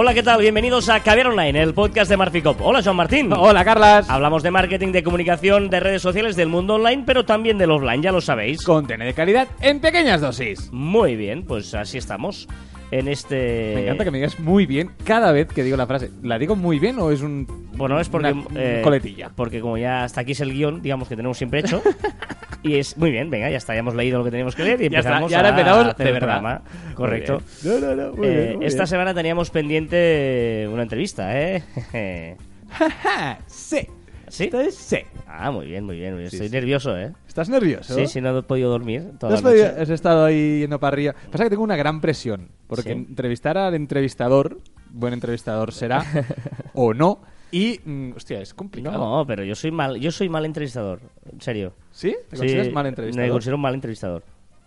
Hola, ¿qué tal? Bienvenidos a Caviar Online, el podcast de Marficop. Hola, Joan Martín. Hola, Carlas. Hablamos de marketing, de comunicación, de redes sociales, del mundo online, pero también del offline, ya lo sabéis. Contenido de calidad en pequeñas dosis. Muy bien, pues así estamos. En este. Me encanta que me digas muy bien cada vez que digo la frase. ¿La digo muy bien o es un. Bueno, es porque. una eh, coletilla? Porque como ya hasta aquí es el guion, digamos que tenemos siempre hecho. y es muy bien, venga, ya está, ya hemos leído lo que teníamos que leer y Ya está, empezamos y ahora a empezamos hacer de el verdad. programa. Correcto. No, no, no. Muy Eh, bien, muy esta bien. semana teníamos pendiente una entrevista, ¿eh? sí. ¿Sí? Sí. ah, muy bien, muy bien. muy bien. Sí, Estoy sí. nervioso, ¿eh? ¿Estás nervioso? Sí, sí, no he podido dormir toda ¿No has, la noche. podido- has estado ahí yendo para arriba. Pasa que tengo una gran presión. Porque Sí. entrevistar al entrevistador, buen entrevistador será, o no. Y, mm, hostia, es complicado. No, pero yo soy mal, yo soy mal entrevistador, en serio. ¿Sí? ¿Te Sí, consideras mal entrevistador? Me considero un mal entrevistador.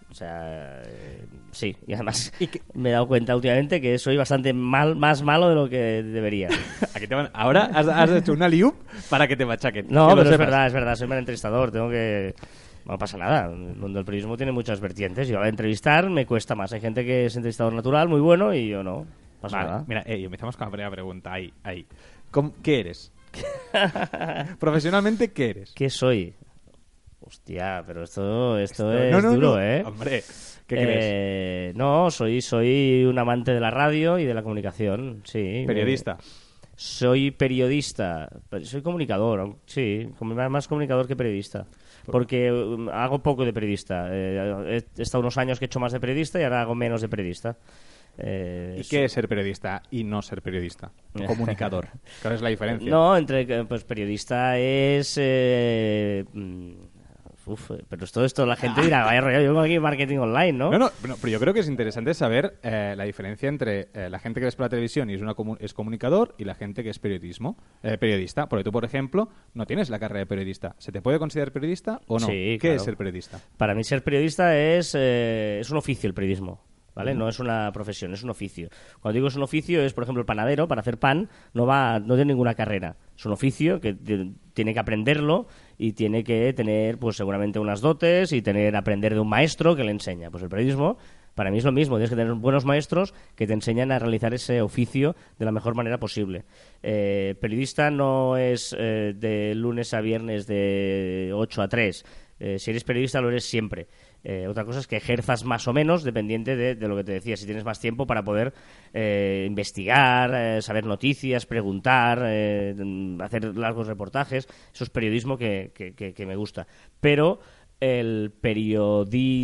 O sea, eh, sí, y además ¿Y me he dado cuenta últimamente que soy bastante mal, más malo de lo que debería. Aquí te van- Ahora has, has hecho una liup para que te machaquen. No, pero es verdad, es verdad, soy mal entrevistador, tengo que... No pasa nada, el mundo del periodismo tiene muchas vertientes. Yo al entrevistar me cuesta más. Hay gente que es entrevistador natural, muy bueno, y yo no. Pasa Vale, nada. mira, ey, empezamos con la primera pregunta. Ahí, ahí. ¿Cómo- ¿Qué eres? Profesionalmente, ¿qué eres? ¿Qué soy? Hostia, pero esto, esto, Esto- es no, no, duro, no. ¿eh? Hombre, ¿qué crees? Eh, No, soy, soy un amante de la radio y de la comunicación, sí. Periodista. Eh, soy periodista, soy comunicador, sí, más comunicador que periodista. Porque um, hago poco de periodista. Eh, he estado unos años que he hecho más de periodista y ahora hago menos de periodista. Eh, ¿Y qué es ser periodista y no ser periodista? Comunicador. ¿Cuál es la diferencia? No, entre que, pues periodista es eh, mm, uf, pero todo esto la gente dirá, vaya rollo, yo vengo aquí marketing online, ¿no? No, no, no, pero yo creo que es interesante saber eh, la diferencia entre eh, la gente que ves por la televisión y es, una comu- es comunicador y la gente que es periodismo, eh, periodista. Porque tú, por ejemplo, no tienes la carrera de periodista. ¿Se te puede considerar periodista o no? Sí, ¿Qué claro. es ser periodista? Para mí ser periodista es, eh, es un oficio el periodismo. ¿Vale? No es una profesión, es un oficio. Cuando digo es un oficio, es por ejemplo el panadero, para hacer pan, no va, no tiene ninguna carrera. Es un oficio que ti- tiene que aprenderlo y tiene que tener, pues seguramente unas dotes y tener, aprender de un maestro que le enseña. Pues el periodismo, para mí es lo mismo, tienes que tener buenos maestros que te enseñan a realizar ese oficio de la mejor manera posible. Eh, periodista no es eh, de lunes a viernes de 8 a 3. Eh, si eres periodista lo eres siempre. Eh, otra cosa es que ejerzas más o menos dependiente de, de lo que te decía. Si tienes más tiempo para poder eh, investigar, eh, saber noticias, preguntar, eh, hacer largos reportajes, eso es periodismo que, que- que- que me gusta. Pero el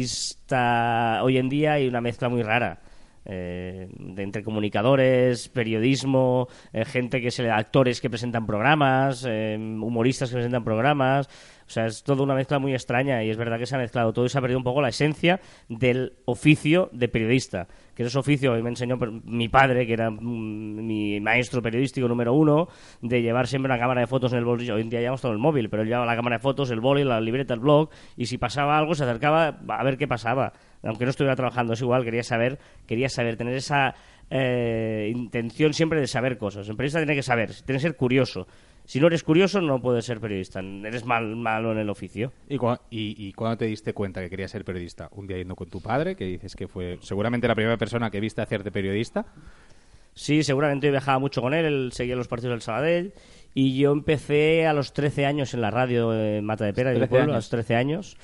periodista hoy en día hay una mezcla muy rara. eh, de entre comunicadores, periodismo, eh, gente que se actores que presentan programas, humoristas que presentan programas, o sea, es toda una mezcla muy extraña y es verdad que se ha mezclado todo y se ha perdido un poco la esencia del oficio de periodista. Que ese oficio me enseñó mi padre, que era mm, mi maestro periodístico número uno, de llevar siempre una cámara de fotos en el bolsillo. Hoy en día llevamos todo el móvil, pero él llevaba la cámara de fotos, el boli, la libreta, el blog, y si pasaba algo se acercaba a ver qué pasaba. Aunque no estuviera trabajando, es igual, quería saber, quería saber, tener esa eh, intención siempre de saber cosas. El periodista tiene que saber, tiene que ser curioso. Si no eres curioso, no puedes ser periodista. Eres mal, malo en el oficio. ¿Y, cua- y, y cuándo te diste cuenta que querías ser periodista? ¿Un día yendo con tu padre, que dices que fue seguramente la primera persona que viste hacerte periodista? Sí, seguramente yo viajaba mucho con él, él seguía los partidos del Sabadell y yo empecé a los 13 años en la radio en Mata de Pera, de mi 13 pueblo, a los 13 años.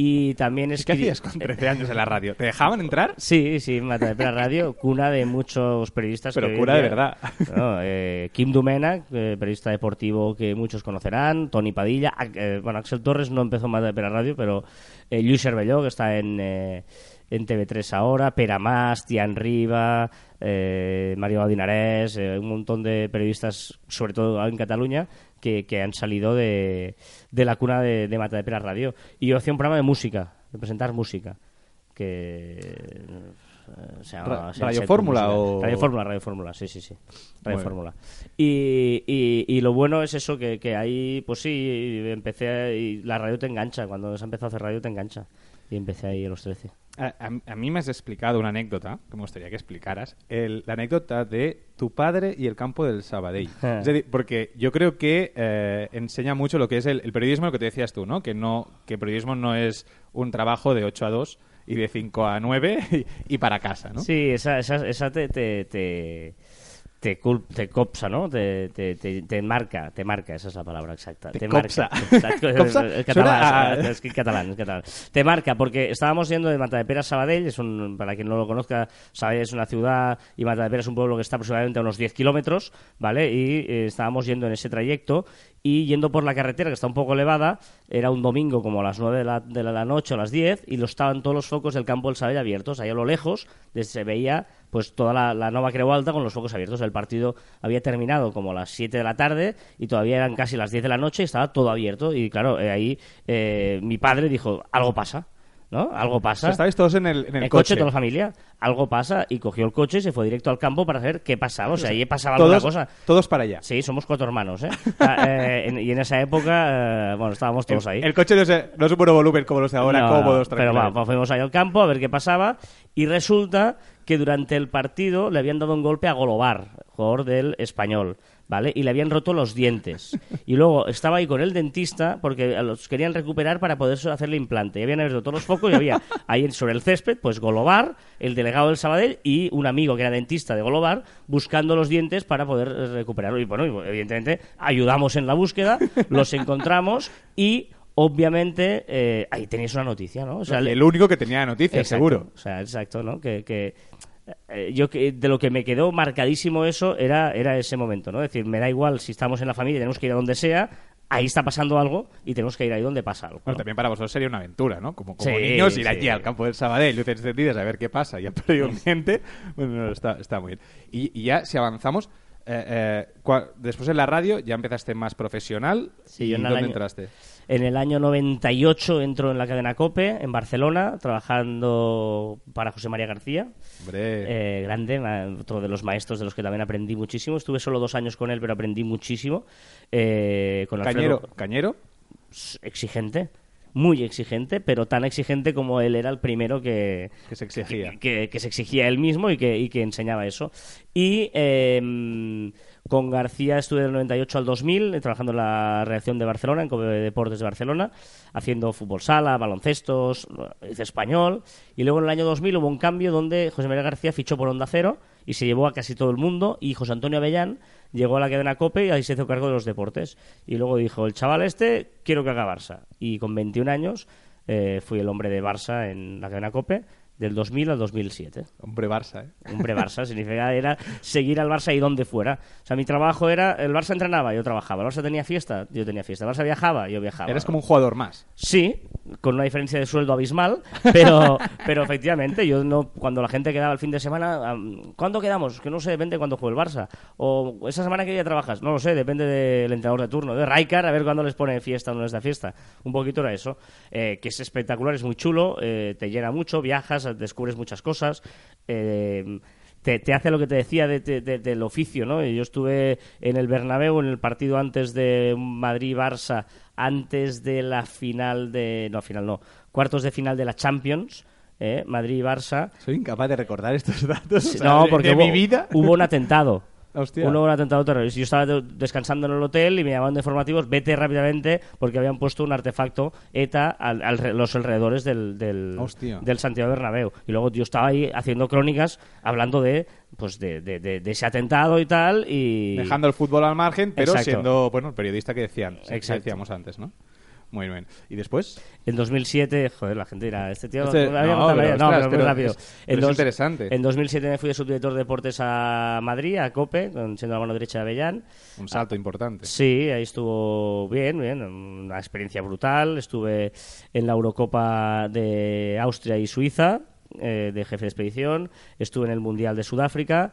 Y también ¿Qué escri- hacías con 13 años en la radio? ¿Te dejaban entrar? Sí, sí, Mata de Pera Radio, cuna de muchos periodistas. Pero que en de verdad. No, eh, Kim Domènech, eh, periodista deportivo que muchos conocerán, Tony Padilla, eh, bueno, Axel Torres no empezó en Mata de Pera Radio, pero eh, Lluís Cervelló, que está en, eh, en TV3 ahora, Pere Mas, Tian Riba, eh, Mario Adinarés, un montón de periodistas, sobre todo en Cataluña, que, que han salido de, de la cuna de, de Mata de Pera Radio. Y yo hacía un programa de música, de presentar música, que... eh, se llama- Ra- se- ¿Radio se- Fórmula o- Radio Fórmula, Radio Fórmula, sí, sí, sí. Radio. Fórmula. Y, y, y lo bueno es eso, que, que ahí, pues sí, empecé, a- y la radio te engancha, cuando has empezado a hacer radio te engancha. Y empecé ahí a los 13. A, a- a mí me has explicado una anécdota, que me gustaría que explicaras, el- la anécdota de tu padre y el campo del Sabadell. es decir, porque yo creo que eh, enseña mucho lo que es el, el periodismo, lo que te decías tú, ¿no? Que, no, que el periodismo no es un trabajo de 8 a 2 y de 5 a 9 y, y para casa, ¿no? Sí, esa, esa, esa te, te, te, te, te copsa, ¿no? Te, te, te, te marca, te marca, esa es la palabra exacta. Te marca. copsa. Copsa el catalán, a- es que catalán, es catalán. Te marca, porque estábamos yendo de Matadepera a Sabadell, es un, para quien no lo conozca, Sabadell es una ciudad y Matadepera es un pueblo que está aproximadamente a unos 10 kilómetros, ¿vale? Y eh, estábamos yendo en ese trayecto y yendo por la carretera que está un poco elevada, era un domingo como a las 9 de la, de la noche o las 10 y lo estaban todos los focos del campo del Sabadell abiertos, ahí a lo lejos se veía pues toda la, la Nova Creu Alta con los focos abiertos. El partido había terminado como a las 7 de la tarde y todavía eran casi las 10 de la noche y estaba todo abierto. Y claro, eh, ahí eh, mi padre dijo, algo pasa, ¿no? Algo pasa. estabais todos en el, en el el coche, coche. toda la familia, algo pasa y cogió el coche y se fue directo al campo para ver qué pasaba. O sea, ahí pasaba todos, alguna cosa. todos para allá. Sí, somos cuatro hermanos, ¿eh? Ah, eh, en- y en esa época, eh, bueno, estábamos todos ahí. El coche no es, no es un buen volumen como los de ahora, No, cómodos, no, Pero va, fuimos ahí al campo a ver qué pasaba y resulta que durante el partido le habían dado un golpe a Golobar, jugador del español, ¿vale? Y le habían roto los dientes. Y luego estaba ahí con el dentista porque los querían recuperar para poder hacerle implante. Y habían abierto todos los focos y había ahí sobre el césped, pues Golobar, el delegado del Sabadell y un amigo que era dentista de Golobar buscando los dientes para poder recuperarlo. Y bueno, evidentemente ayudamos en la búsqueda, los encontramos y obviamente eh, ahí tenéis una noticia, ¿no? O sea, le- el único que tenía noticias, Exacto, seguro. O sea, exacto, ¿no? Que, que, yo que de lo que me quedó marcadísimo eso era, era ese momento, ¿no? Es decir, me da igual si estamos en la familia, tenemos que ir a donde sea, ahí está pasando algo y tenemos que ir ahí donde pasa algo. Bueno, ¿no? también para vosotros sería una aventura, ¿no? Como, como Sí, niños ir sí. allí al campo del Sabadell, luces encendidas, a ver qué pasa. Y han perdido un diente. Bueno, no, está, está muy bien. Y, y ya, si avanzamos, eh, eh, después en la radio ya empezaste más profesional. Sí, ¿Y yo en dónde año- entraste? En el año 98 entro en la cadena COPE, en Barcelona, trabajando para José María García. Hombre, Eh, grande, otro de los maestros de los que también aprendí muchísimo. Estuve solo dos años con él, pero aprendí muchísimo. Eh, con cañero, Alfredo- cañero. exigente, muy exigente, pero tan exigente como él era el primero que, Que se exigía. que, que- que se exigía él mismo y que, y que enseñaba eso. Y eh, con García estuve del 98 al 2000 eh, trabajando en la redacción de Barcelona, en Cope Deportes de Barcelona, haciendo fútbol sala, baloncestos, hice español. Y luego en el año 2000 hubo un cambio donde José María García fichó por Onda Cero y se llevó a casi todo el mundo y José Antonio Avellán llegó a la cadena COPE y ahí se hizo cargo de los deportes. Y luego dijo, el chaval este, quiero que haga Barça. Y con 21 años eh, fui el hombre de Barça en la cadena COPE del 2000 al 2007. Hombre Barça, ¿eh? Hombre Barça significa era seguir al Barça y donde fuera. O sea, mi trabajo era, el Barça entrenaba, yo trabajaba. El Barça tenía fiesta, yo tenía fiesta. El Barça viajaba, yo viajaba. Eres como un jugador más. Sí, con una diferencia de sueldo abismal, pero, pero efectivamente, yo no, cuando la gente quedaba el fin de semana, ¿cuándo quedamos? Que no sé, depende cuándo juegue el Barça. O esa semana que día trabajas, no lo sé, depende del entrenador de turno, de Raikar, a ver cuándo les pone fiesta o no les da fiesta. Un poquito era eso, eh, que es espectacular, es muy chulo, eh, te llena mucho, viajas, descubres muchas cosas. eh, te, te hace lo que te decía de- de- de- del oficio, ¿no? Yo estuve en el Bernabéu en el partido antes de Madrid-Barça, antes de la final de... No, final no. Cuartos de final de la Champions, ¿eh? Madrid-Barça. Soy incapaz de recordar estos datos. o sea, no, de- porque de hubo, mi vida. hubo un atentado. Hostia. Hubo un atentado terrorista. Yo estaba de- descansando en el hotel y me llamaban de informativos, vete rápidamente porque habían puesto un artefacto ETA al, al- los alrededores del, del, del Santiago Bernabéu. Y luego yo estaba ahí haciendo crónicas hablando de pues de, de- de- de ese atentado y tal y Dejando el fútbol al margen, pero Exacto. siendo, bueno, el periodista que decían, que decíamos antes, ¿no? Muy bien. ¿Y después? En 200007, joder, la gente dirá, este tío... Este- no, había no, pero. No, ostras, pero muy pero rápido. es- pero es interesante. En 2007 me fui de subdirector de deportes a Madrid, a COPE, siendo la mano derecha de Avellán. Un salto importante. Sí, ahí estuvo bien, bien, una experiencia brutal. Estuve en la Eurocopa de Austria y Suiza, eh, de jefe de expedición. Estuve en el Mundial de Sudáfrica.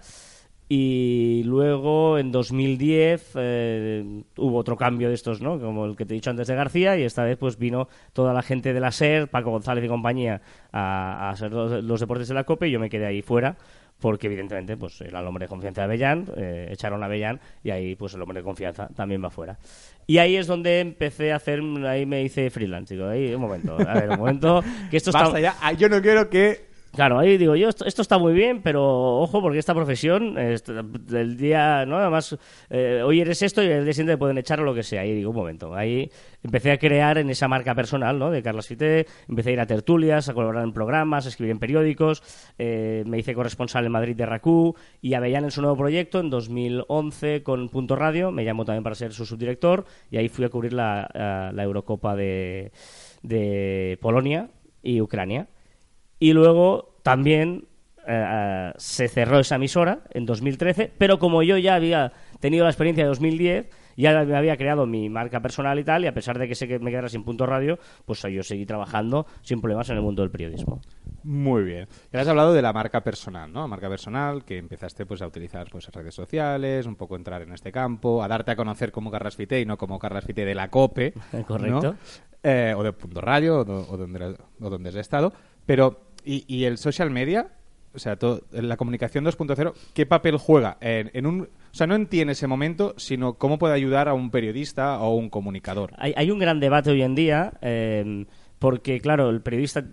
Y luego, en 2010, eh, hubo otro cambio de estos, ¿no? Como el que te he dicho antes de García, y esta vez pues vino toda la gente de la SER, Paco González y compañía, a, a hacer los, los deportes de la COPE, y yo me quedé ahí fuera, porque evidentemente pues era el hombre de confianza de Avellán, eh, echaron a Avellán, y ahí pues el hombre de confianza también va fuera. Y ahí es donde empecé a hacer, ahí me hice freelance, digo, ahí, un momento, a ver, un momento, que esto está... Basta ya. Ah, Yo no quiero que Claro, ahí digo yo, esto, está muy bien, pero ojo, porque esta profesión, el día, ¿no? Además, eh, hoy eres esto y el día siguiente pueden echar o lo que sea. Ahí digo, un momento, ahí empecé a crear en esa marca personal, ¿no? De Carlos Fité, empecé a ir a tertulias, a colaborar en programas, a escribir en periódicos, eh, me hice corresponsal en Madrid de RACU y a en su nuevo proyecto, en 2011, con Punto Radio, me llamó también para ser su subdirector y ahí fui a cubrir la, la Eurocopa de, de Polonia y Ucrania. Y luego también eh, eh, se cerró esa emisora en 2013, pero como yo ya había tenido la experiencia de 2010, ya me había creado mi marca personal y tal, y a pesar de que sé que me quedara sin punto radio, pues yo seguí trabajando sin problemas en el mundo del periodismo. Muy bien. Ya has hablado de la marca personal, ¿no? Marca personal que empezaste pues a utilizar pues redes sociales, un poco entrar en este campo, a darte a conocer como Carras Fité y no como Carras Fité de la COPE. Correcto. Eh, o de Punto Radio, o, donde, o donde has estado. Pero, ¿y, el social media? O sea, la comunicación 2.0, ¿qué papel juega? En, un, o sea, no entiende ese momento, sino cómo puede ayudar a un periodista o un comunicador. Hay, un gran debate hoy en día, eh, porque, claro, el periodista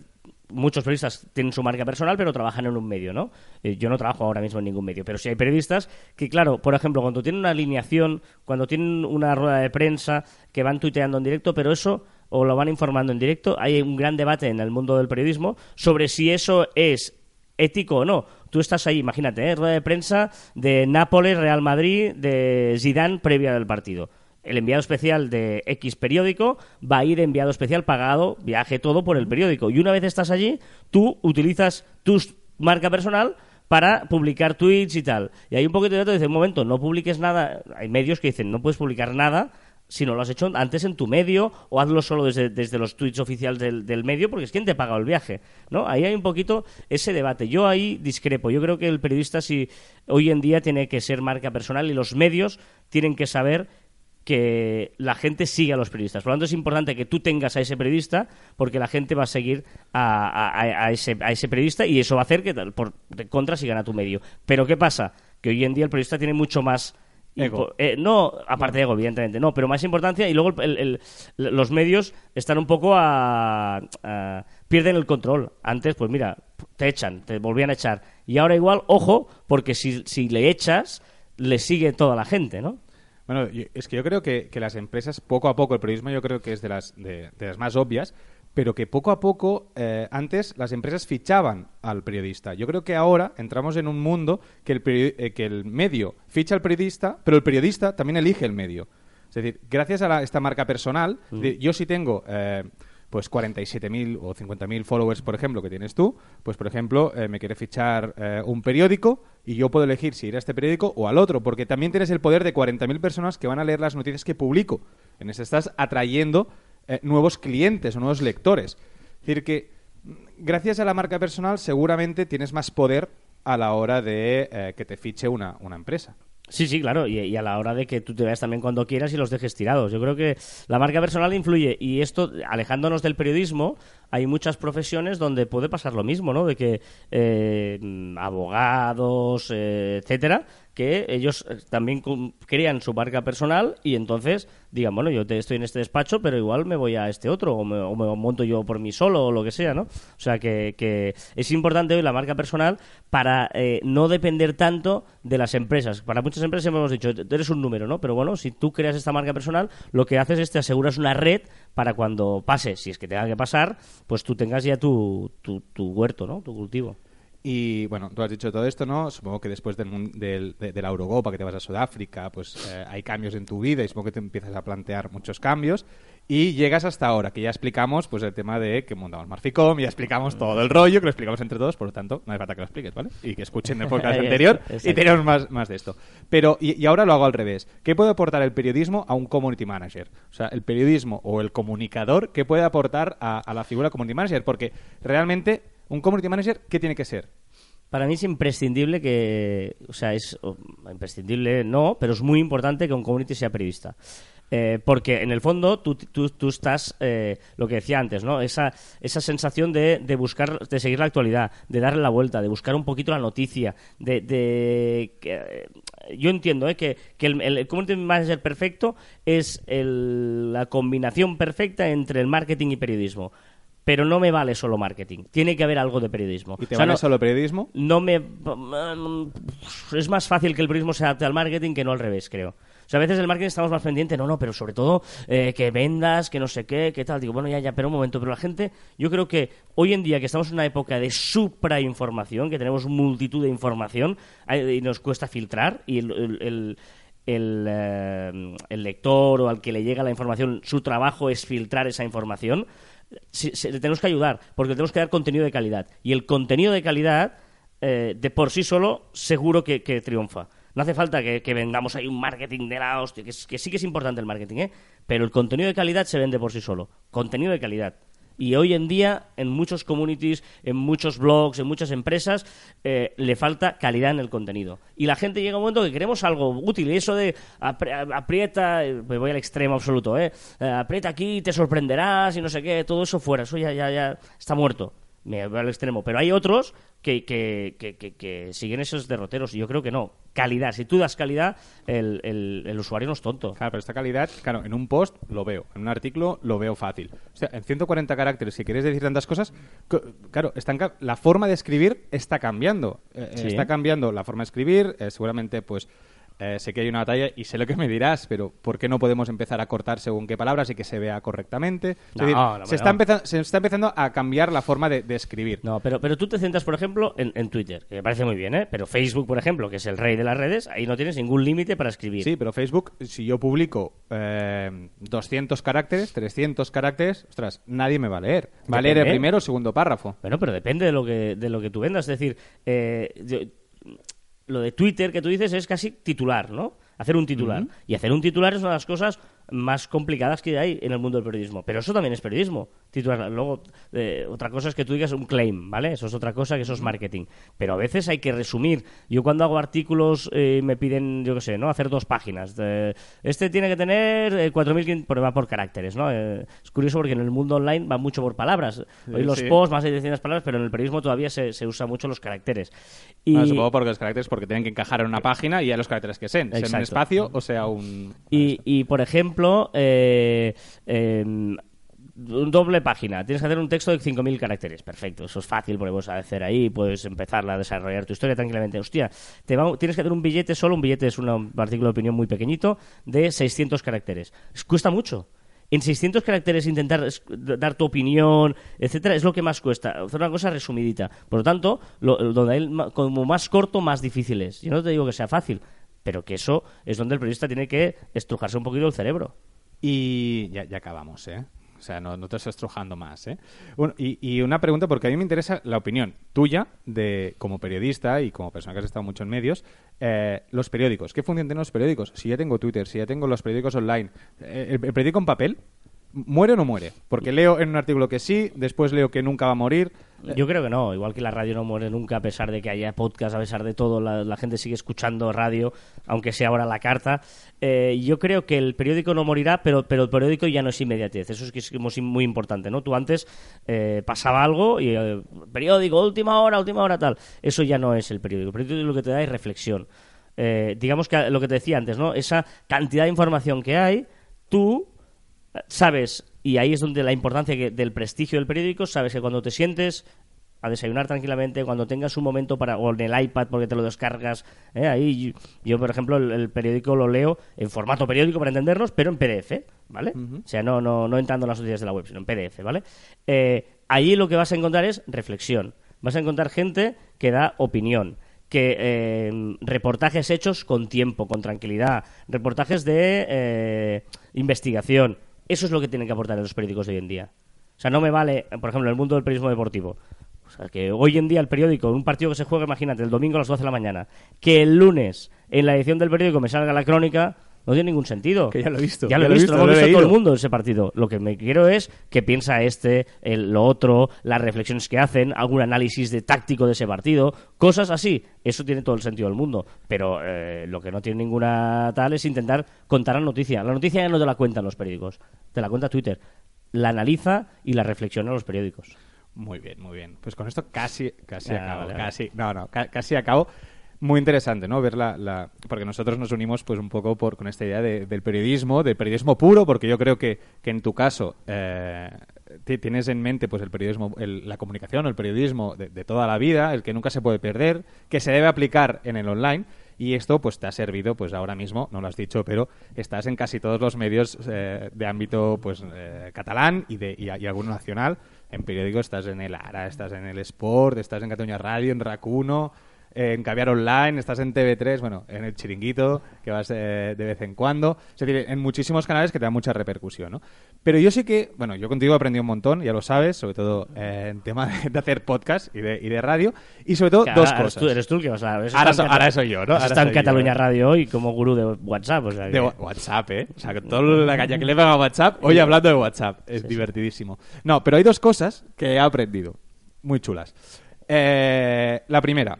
muchos periodistas tienen su marca personal, pero trabajan en un medio, ¿no? Eh, yo no trabajo ahora mismo en ningún medio, pero sí hay periodistas que, claro, por ejemplo, cuando tienen una alineación, cuando tienen una rueda de prensa, que van tuiteando en directo, pero eso o lo van informando en directo, hay un gran debate en el mundo del periodismo sobre si eso es ético o no. Tú estás ahí, imagínate, ¿eh? rueda de prensa de Nápoles, Real Madrid, de Zidane previa del partido el enviado especial de X periódico va a ir enviado especial pagado, viaje todo por el periódico. Y una vez estás allí, tú utilizas tu marca personal para publicar tweets y tal. Y hay un poquito de dice, un momento, no publiques nada. Hay medios que dicen, no puedes publicar nada si no lo has hecho antes en tu medio o hazlo solo desde, los tweets oficiales del, medio porque es quien te ha pagado el viaje, ¿no? Ahí hay un poquito ese debate. Yo ahí discrepo. Yo creo que el periodista si hoy en día tiene que ser marca personal y los medios tienen que saber que la gente siga a los periodistas. Por lo tanto, es importante que tú tengas a ese periodista porque la gente va a seguir a, ese, a ese, periodista y eso va a hacer que por contra sigan a tu medio. Pero ¿qué pasa? Que hoy en día el periodista tiene mucho más... Ego. Eh, no, aparte de ego, evidentemente, no, pero más importancia y luego los medios están un poco a, pierden el control. Antes, pues mira, te echan, te volvían a echar. Y ahora igual, ojo, porque si, si le echas, le sigue toda la gente, ¿no? Bueno, es que yo creo que, las empresas, poco a poco, el periodismo yo creo que es de las, de, las más obvias, pero que poco a poco, eh, antes las empresas fichaban al periodista. Yo creo que ahora entramos en un mundo que el, eh, que el medio ficha al periodista, pero el periodista también elige el medio. Es decir, gracias a esta marca personal, mm. yo sí tengo... Eh, pues 47.000 o 50.000 followers, por ejemplo, que tienes tú, pues por ejemplo, eh, me quiere fichar eh, un periódico y yo puedo elegir si ir a este periódico o al otro, porque también tienes el poder de 40.000 personas que van a leer las noticias que publico. En eso estás atrayendo eh, nuevos clientes o nuevos lectores. Es decir, que gracias a la marca personal seguramente tienes más poder a la hora de que te fiche una, una empresa. Sí, sí, claro, y, a la hora de que tú te veas también cuando quieras y los dejes tirados. Yo creo que la marca personal influye y esto, alejándonos del periodismo, hay muchas profesiones donde puede pasar lo mismo, ¿no? De que eh, abogados, eh, etcétera, que ellos eh, también crean su marca personal y entonces digan, bueno, yo te, estoy en este despacho, pero igual me voy a este otro o me, monto yo por mí solo o lo que sea, ¿no? O sea, que, que es importante hoy la marca personal para eh, no depender tanto de las empresas. Para muchas empresas hemos dicho, eres un número, ¿no? Pero bueno, si tú creas esta marca personal, lo que haces es te aseguras una red para cuando pase, si es que tenga que pasar, pues tú tengas ya tu, tu, huerto, ¿no? Tu cultivo. Y bueno, tú has dicho todo esto, ¿no? Supongo que después del, del, de, la Eurocopa, que te vas a Sudáfrica, pues eh, hay cambios en tu vida y supongo que te empiezas a plantear muchos cambios. Y llegas hasta ahora, que ya explicamos pues el tema de que montamos Marficom, ya explicamos todo el rollo, que lo explicamos entre todos, por lo tanto, no hace falta que lo expliques, ¿vale? Y que escuchen el podcast anterior y tenemos más, más de esto. Pero, y, ahora lo hago al revés. ¿Qué puede aportar el periodismo a un community manager? O sea, el periodismo o el comunicador, ¿qué puede aportar a, a la figura community manager? Porque realmente un community manager, ¿qué tiene que ser? Para mí es imprescindible que, o sea, es imprescindible no, pero es muy importante que un community sea periodista. Eh, porque en el fondo tú, tú, tú estás, eh, lo que decía antes, ¿no? Esa, esa sensación de, de, buscar, de seguir la actualidad, de darle la vuelta, de buscar un poquito la noticia, de... de que, yo entiendo ¿eh? que, que el, el, community manager perfecto es el, la combinación perfecta entre el marketing y periodismo pero no me vale solo marketing. Tiene que haber algo de periodismo. ¿Y te O sea, vale no- solo periodismo? no me es más fácil que el periodismo se adapte al marketing que no al revés creo sea a veces el marketing estamos más pendientes no no pero sobre todo eh, que vendas que no sé qué que tal digo bueno ya ya pero un momento pero la gente yo creo que hoy en día que estamos en una época de suprainformación que tenemos multitud de información y nos cuesta filtrar y el, eh, el lector o al que le llega la información, su trabajo es filtrar esa información, si- le tenemos que ayudar, porque le tenemos que dar contenido de calidad. Y el contenido de calidad, eh, de por sí solo, seguro que triunfa. No hace falta que, vendamos ahí un marketing de la hostia, que, que sí que es importante el marketing, ¿eh? pero el contenido de calidad se vende por sí solo. Contenido de calidad. Y hoy en día, en muchos communities, en muchos blogs, en muchas empresas, eh, le falta calidad en el contenido. Y la gente llega a un momento que queremos algo útil. Y eso de apri- aprieta, me voy al extremo absoluto, ¿eh? Eh, aprieta aquí, te sorprenderás y no sé qué, todo eso fuera. Eso ya, ya, ya está muerto. Me voy al extremo. Pero hay otros que, que, que, que- que siguen esos derroteros. Y yo creo que no. Calidad. Si tú das calidad, el, el- el usuario no es tonto. Claro, pero esta calidad, claro, en un post lo veo, en un artículo lo veo fácil. O sea, en 140 caracteres, si quieres decir tantas cosas, co- claro, están la forma de escribir está cambiando. Eh, eh, Sí. Está cambiando la forma de escribir, eh, seguramente, pues, eh, sé que hay una batalla y sé lo que me dirás, pero ¿por qué no podemos empezar a cortar según qué palabras y que se vea correctamente? Es No, decir, no, se, no. está empezando, se está empezando a cambiar la forma de, de escribir. No, pero, pero tú te centras, por ejemplo, en, en Twitter, que me parece muy bien, ¿eh? Pero Facebook, por ejemplo, que es el rey de las redes, ahí no tienes ningún límite para escribir. Sí, pero Facebook, si yo publico eh, 200 caracteres, 300 caracteres, ostras, nadie me va a leer. Va a leer el Depende. primero o segundo párrafo. Bueno, pero depende de lo que, de lo que tú vendas. Es decir, eh, yo- lo de Twitter que tú dices es casi titular, ¿no? Hacer un titular. Y hacer un titular es una de las cosas más complicadas que hay en el mundo del periodismo. Pero eso también es periodismo. Titular. Luego, eh, otra cosa es que tú digas un claim, ¿vale? Eso es otra cosa, que eso es marketing. Pero a veces hay que resumir. Yo cuando hago artículos eh, me piden, yo qué sé, ¿no? Hacer dos páginas. De- este tiene que tener eh, 4.500, pero va por caracteres, ¿no? Eh, es curioso porque en el mundo online va mucho por palabras. Hoy los sí. posts más de 300 palabras, pero en el periodismo todavía se, se usa mucho los caracteres. Y, Bueno, supongo porque los caracteres porque tienen que encar en una página y ya los caracteres que sean, sea un espacio o sea un... y, y, por ejemplo, eh, em, un doble página. Tienes que hacer un texto de 5.000 caracteres. Perfecto, eso es fácil porque puedes hacer ahí, puedes empezar a desarrollar tu historia tranquilamente. Hostia, tienes que hacer un billete solo, un billete es un artículo de opinión muy pequeñito, de 600 caracteres. Es- Cuesta mucho. En 600 caracteres intentar dar tu opinión, etcétera, es lo que más cuesta. Hacer una cosa resumidita. Por lo tanto, lo, donde hay como más corto, más difícil es. Yo no te digo que sea fácil, pero que eso es donde el periodista tiene que estrujarse un poquito el cerebro. Y ya, acabamos, ¿eh? O sea, no, te estoy estrujando más, ¿eh? Bueno, y, una pregunta, porque a mí me interesa la opinión tuya de como periodista y como persona que has estado mucho en medios. eh, los periódicos, ¿qué función tienen los periódicos? Si ya tengo Twitter, si ya tengo los periódicos online, eh, ¿el, el periódico en papel muere o no muere? Porque leo en un artículo que sí, después leo que nunca va a morir. Yo creo que no, igual que la radio no muere nunca a pesar de que haya podcast, a pesar de todo, la, gente sigue escuchando radio, aunque sea ahora la carta. Eh, yo creo que el periódico no morirá, pero, pero el periódico ya no es inmediatez, eso es que es muy- importante, ¿no? Tú antes eh, pasaba algo y eh, periódico, última hora, última hora, tal. Eso ya no es el periódico. El periódico lo que te da es reflexión. Digamos que lo que te decía antes, ¿no? Esa cantidad de información que hay, tú sabes, y ahí es donde la importancia que- del prestigio del periódico, sabes que cuando te sientes a desayunar tranquilamente, cuando tengas un momento para, o en el iPad porque te lo descargas, ¿eh? ahí yo, por ejemplo, el, el periódico lo leo en formato periódico para entendernos, pero en PDF, ¿vale? O sea, no, no, no entrando en las noticias de la web, sino en PDF, ¿vale? Eh, ahí lo que vas a encontrar es reflexión. Vas a encontrar gente que da opinión, que eh, reportajes hechos con tiempo, con tranquilidad, reportajes de eh, investigación. Eso es lo que tienen que aportar los periódicos de hoy en día. O sea, no me vale, por ejemplo, en el mundo del periodismo deportivo. O sea, que hoy en día el periódico, un partido que se juega, imagínate, el domingo a las 12 de la mañana, que el lunes en la edición del periódico me salga la crónica, no tiene ningún sentido. Que ya lo he visto, Ya ya lo he visto, visto, lo he visto todo el mundo ese partido. Lo que me quiero es qué piensa este, el- lo otro, las reflexiones que hacen, algún análisis de táctico de ese partido, cosas así. Eso tiene todo el sentido del mundo. Pero eh, lo que no tiene ninguna tal es intentar contar la noticia. La noticia ya no te la cuentan los periódicos, te la cuenta Twitter. La analiza y la reflexiona los periódicos. Muy bien, muy bien. Pues con esto casi, casi Ah, acabo. vale, vale. casi, no, no, ca- casi acabo. Muy interesante, ¿no? Ver la, la- Porque nosotros nos unimos pues un poco por, con esta idea de- del periodismo, del periodismo puro, porque yo creo que, que en tu caso eh, ti- tienes en mente pues el periodismo, el- la comunicación el periodismo de, de toda la vida, el que nunca se puede perder, que se debe aplicar en el online. Y esto pues te ha servido pues ahora mismo, no lo has dicho, pero estás en casi todos los medios eh, de ámbito pues eh, catalán y, de, y, y alguno nacional. En periódico estás en el Ara, estás en el Sport, estás en Cataluña Radio, en Racuno, en Caviar Online, estás en TV3, bueno, en el Chiringuito, que vas eh, de vez en cuando. Es decir, en muchísimos canales que te dan mucha repercusión, ¿no? Pero yo sí que, bueno, yo contigo he aprendido un montón, ya lo sabes, sobre todo eh, en tema de, de hacer podcast y de, y de radio, y sobre todo Que dos ahora cosas. tú, eres tú el que vas a... eso Ahora so- ahora soy yo, ¿no? Ahora está en yo. Cataluña Radio hoy como gurú de WhatsApp. O sea que- De WhatsApp, ¿eh? O sea, con toda la caña que le pega a WhatsApp, hoy hablando de WhatsApp. Es divertidísimo. No, pero hay dos cosas que he aprendido. Muy chulas. Eh, la primera,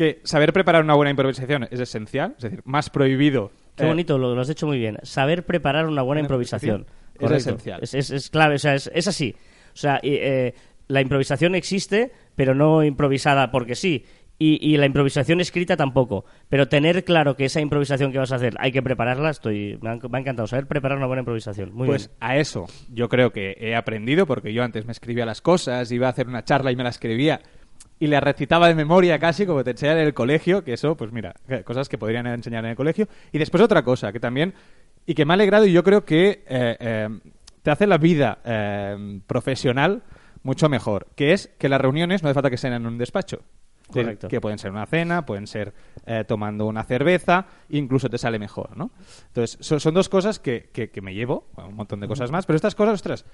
que saber preparar una buena improvisación es esencial. Es decir, más prohibido. Qué eh, bonito, lo, lo has hecho muy bien. Saber preparar una buena improvisación. es esencial. Es, es- es clave, o sea, es, es así. O sea, eh, la improvisación existe, pero no improvisada porque sí. Y, y la improvisación escrita tampoco. Pero tener claro que esa improvisación que vas a hacer hay que prepararla, estoy, me ha, me ha encantado. Saber preparar una buena improvisación. Muy pues bien. a eso yo creo que he aprendido, porque yo antes me escribía las cosas, iba a hacer una charla y me la escribía y la recitaba de memoria casi, como te enseñan en el colegio, que eso, pues mira, cosas que podrían enseñar en el colegio. Y después otra cosa, que también, y que me ha alegrado y yo creo que eh, eh, te hace la vida eh, profesional mucho mejor, que es que las reuniones no hace falta que sean en un despacho. Correcto. Que pueden ser una cena, pueden ser eh, tomando una cerveza, incluso te sale mejor, ¿no? Entonces, son, son dos cosas que, que- que me llevo, un montón de cosas más, pero estas cosas, ostras,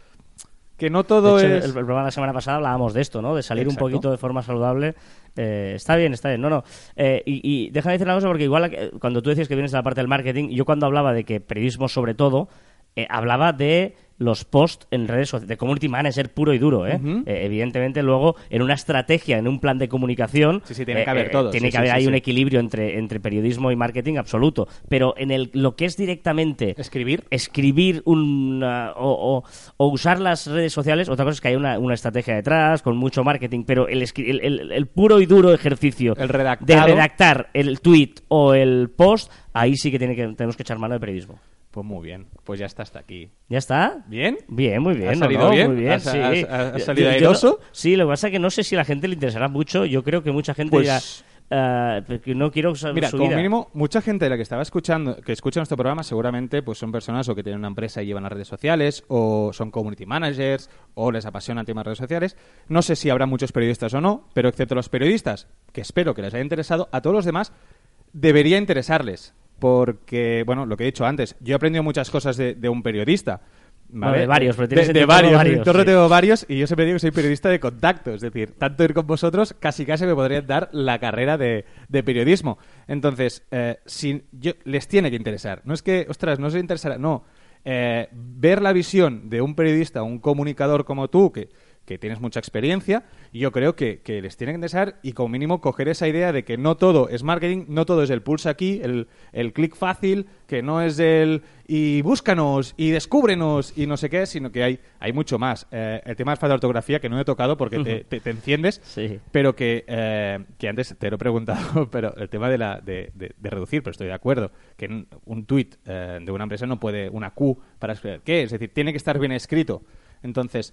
que no todo hecho, es... el, el programa de la semana pasada hablábamos de esto, ¿no? De salir Exacto. un poquito de forma saludable. Eh, está bien, está bien. No, no. Eh, y, y déjame decir una cosa, porque igual eh, cuando tú decías que vienes de la parte del marketing, yo cuando hablaba de que periodismo sobre todo, eh, hablaba de los posts en redes sociales, de community manager puro y duro, ¿eh? Eh, evidentemente, luego, en una estrategia, en un plan de comunicación... Sí, sí, tiene eh, que haber eh, todo. Tiene Sí, que haber ahí un equilibrio entre, entre periodismo y marketing absoluto. Pero en el, lo que es directamente Escribir. escribir una, o, o- o usar las redes sociales, otra cosa es que hay una, una estrategia detrás, con mucho marketing, pero el, el, el- el puro y duro ejercicio El de redactado. redactar el tweet o el post, ahí sí que, tiene que tenemos que echar mano de periodismo. Pues muy bien, pues ya está hasta aquí. ¿Ya está? ¿Bien? Bien, muy bien. ¿Ha salido no, bien? Muy bien, ¿Has- sí. has- has Yo- salido yo no- airoso? sí, lo que pasa es que no sé si a la gente le interesará mucho. Yo creo que mucha gente Pues- dirá, "Ah, no quiero Mira, su como vida". mínimo, mucha gente de la que estaba escuchando, que escucha nuestro programa, seguramente pues son personas o que tienen una empresa y llevan las redes sociales, o son community managers, o les apasiona el tema de redes sociales. No sé si habrá muchos periodistas o no, pero excepto los periodistas, que espero que les haya interesado, a todos los demás debería interesarles. Porque, bueno, lo que he dicho antes, yo he aprendido muchas cosas de, de un periodista. Bueno, de varios, pero tienes de, de varios, varios, entorno sí. tengo varios y yo siempre digo que soy periodista de contacto, es decir, tanto ir con vosotros casi casi me podrían dar la carrera de, de periodismo. Entonces, eh, si yo, les tiene que interesar. No es que, ostras, no se interesará, no. Eh, ver la visión de un periodista, un comunicador como tú, que, que tienes mucha experiencia, yo creo que, que les tiene que interesar y como mínimo coger esa idea de que no todo es marketing, no todo es el pulse aquí, el, el clic fácil, que no es el y búscanos y descúbrenos y no sé qué, sino que hay, hay mucho más. Eh, el tema de falta de ortografía, que no he tocado porque te, te- te enciendes, Sí. pero que, eh, que antes te lo he preguntado, pero el tema de, la, de, de- de reducir, pero estoy de acuerdo, que un tweet eh, de una empresa no puede una Q para escribir qué, es decir, tiene que estar bien escrito. Entonces,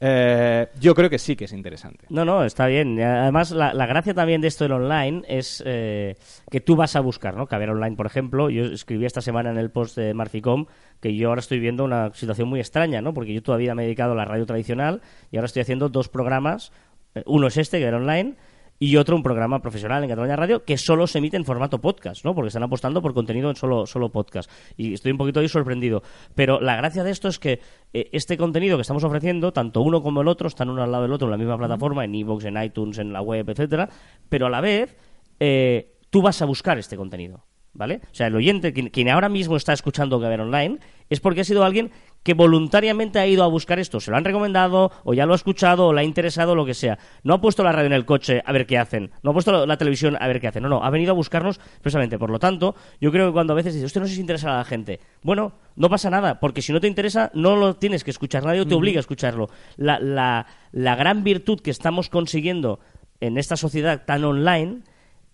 eh, yo creo que sí que es interesante. No, no, está bien. Además, la, la gracia también de esto del online es eh, que tú vas a buscar, ¿no? Caber online, por ejemplo. Yo escribí esta semana en el post de Marficom que yo ahora estoy viendo una situación muy extraña, ¿no? Porque yo todavía me he dedicado a la radio tradicional y ahora estoy haciendo dos programas. Eh, Uno es este, que era online, y otro un programa profesional en Cataluña Radio que solo se emite en formato podcast, ¿no? Porque están apostando por contenido en solo, solo podcast. Y estoy un poquito ahí sorprendido. Pero la gracia de esto es que eh, este contenido que estamos ofreciendo, tanto uno como el otro, están uno al lado del otro en la misma plataforma, en iVoox, en iTunes, en la web, etcétera, pero a la vez eh, tú vas a buscar este contenido. ¿Vale? O sea, el oyente, quien, quien ahora mismo está escuchando Caber Online, es porque ha sido alguien que voluntariamente ha ido a buscar esto. Se lo han recomendado, o ya lo ha escuchado, o le ha interesado, lo que sea. No ha puesto la radio en el coche a ver qué hacen. No ha puesto la, televisión a ver qué hacen. No, no. Ha venido a buscarnos precisamente. Por lo tanto, yo creo que cuando a veces dices, usted no sé si interesa a la gente. Bueno, no pasa nada, porque si no te interesa, no lo tienes que escuchar. Nadie te obliga a escucharlo. La, la, la gran virtud que estamos consiguiendo en esta sociedad tan online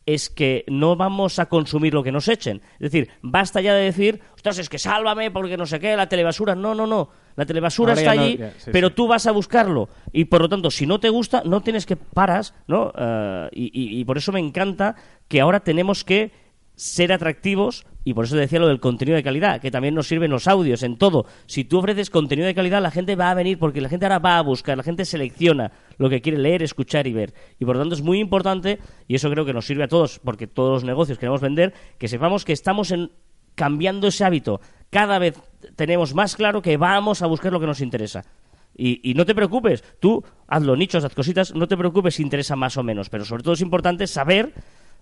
es que no vamos a consumir lo que nos echen. Es decir, basta ya de decir, ostras, es que sálvame porque no sé qué, la telebasura. No, no, no. La telebasura Ahora está no- allí, ya, sí, pero sí. tú vas a buscarlo. Y por lo tanto, si no te gusta, no tienes que paras, ¿no? Eh, y, y- y por eso me encanta que ahora tenemos que ser atractivos y por eso decía lo del contenido de calidad, que también nos sirven los audios, en todo. Si tú ofreces contenido de calidad, la gente va a venir porque la gente ahora va a buscar, la gente selecciona lo que quiere leer, escuchar y ver. Y por lo tanto es muy importante, y eso creo que nos sirve a todos, porque todos los negocios queremos vender, que sepamos que estamos en, cambiando ese hábito. Cada vez tenemos más claro que vamos a buscar lo que nos interesa. Y, y no te preocupes, tú haz los nichos, haz cositas, no te preocupes si interesa más o menos, pero sobre todo es importante saber,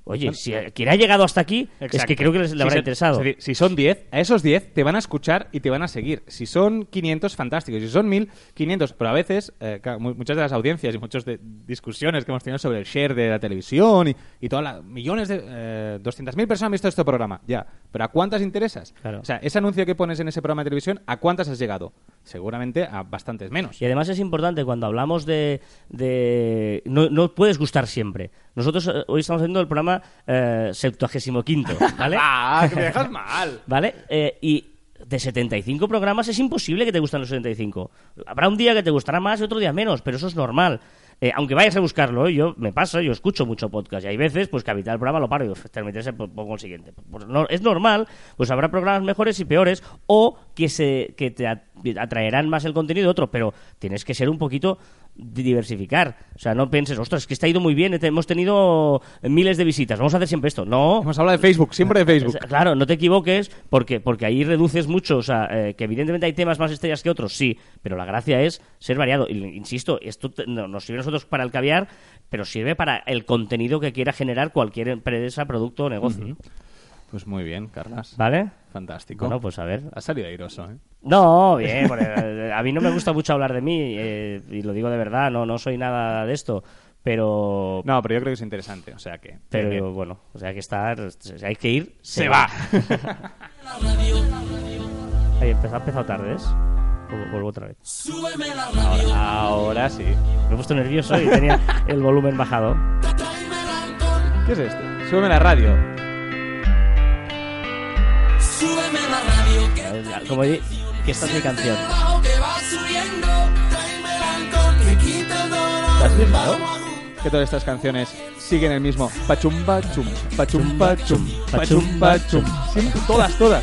oye, si a- quien ha llegado hasta aquí es que creo que les, Si habrá son- interesado. es decir, si son 10, a esos 10 te van a escuchar y te van a seguir. Si son 500, fantástico. Si son 1000, 500. Pero a veces, eh, muchas de las audiencias y muchas de discusiones que hemos tenido sobre el share de la televisión y, y todas las millones de... Eh, 200.000 personas han visto este programa, ya. Pero ¿a cuántas interesas? Claro. O sea, ese anuncio que pones en ese programa de televisión, ¿a cuántas has llegado? Seguramente a bastantes menos. Y además es importante cuando hablamos de... de- no, no puedes gustar siempre. Nosotros eh, hoy estamos haciendo el programa eh, 75, ¿vale? ¡Ah, que me dejas mal! ¿Vale? Eh, y de 75 programas es imposible que te gusten los 75. Habrá un día que te gustará más y otro día menos, pero eso es normal. Eh, aunque vayas a buscarlo, ¿eh? yo me pasa, yo escucho mucho podcast y hay veces pues que a mitad del programa lo paro y digo, ese, pues, pongo el siguiente. Pues no, es normal, pues habrá programas mejores y peores o que se que te at- atraerán más el contenido de otro, pero tienes que ser un poquito diversificar. O sea, no pienses, ostras, es que está ido muy bien, hemos tenido miles de visitas, vamos a hacer siempre esto. No, Hemos hablado de Facebook, siempre de Facebook. Claro, no te equivoques, porque, porque ahí reduces mucho. O sea, eh, que evidentemente hay temas más estrellas que otros, sí, pero la gracia es ser variado. Y, insisto, esto no- nos sirve a nosotros para el caviar, pero sirve para el contenido que quiera generar cualquier empresa, producto o negocio. Pues muy bien, Carlas. ¿Vale? Fantástico. Bueno, pues a ver. Has salido airoso, ¿eh? No, bien, porque, eh, a mí no me gusta mucho hablar de mí, eh, y lo digo de verdad, no, no soy nada de esto, pero... No, pero yo creo que es interesante, o sea que... Pero bien. bueno, o sea, que estar, hay que ir, Se va. Ahí empezó, ha empezado tarde, ¿ves? Vuelvo, vuelvo otra vez. Ahora sí. Me he puesto nervioso y tenía el volumen bajado. ¿Qué es esto? Súbeme la radio. Como di- que esta es mi canción. ¿Te has fijado? Que todas estas canciones siguen el mismo pachum pachum, pachum pachum, pachum pachum. Siempre, todas, todas.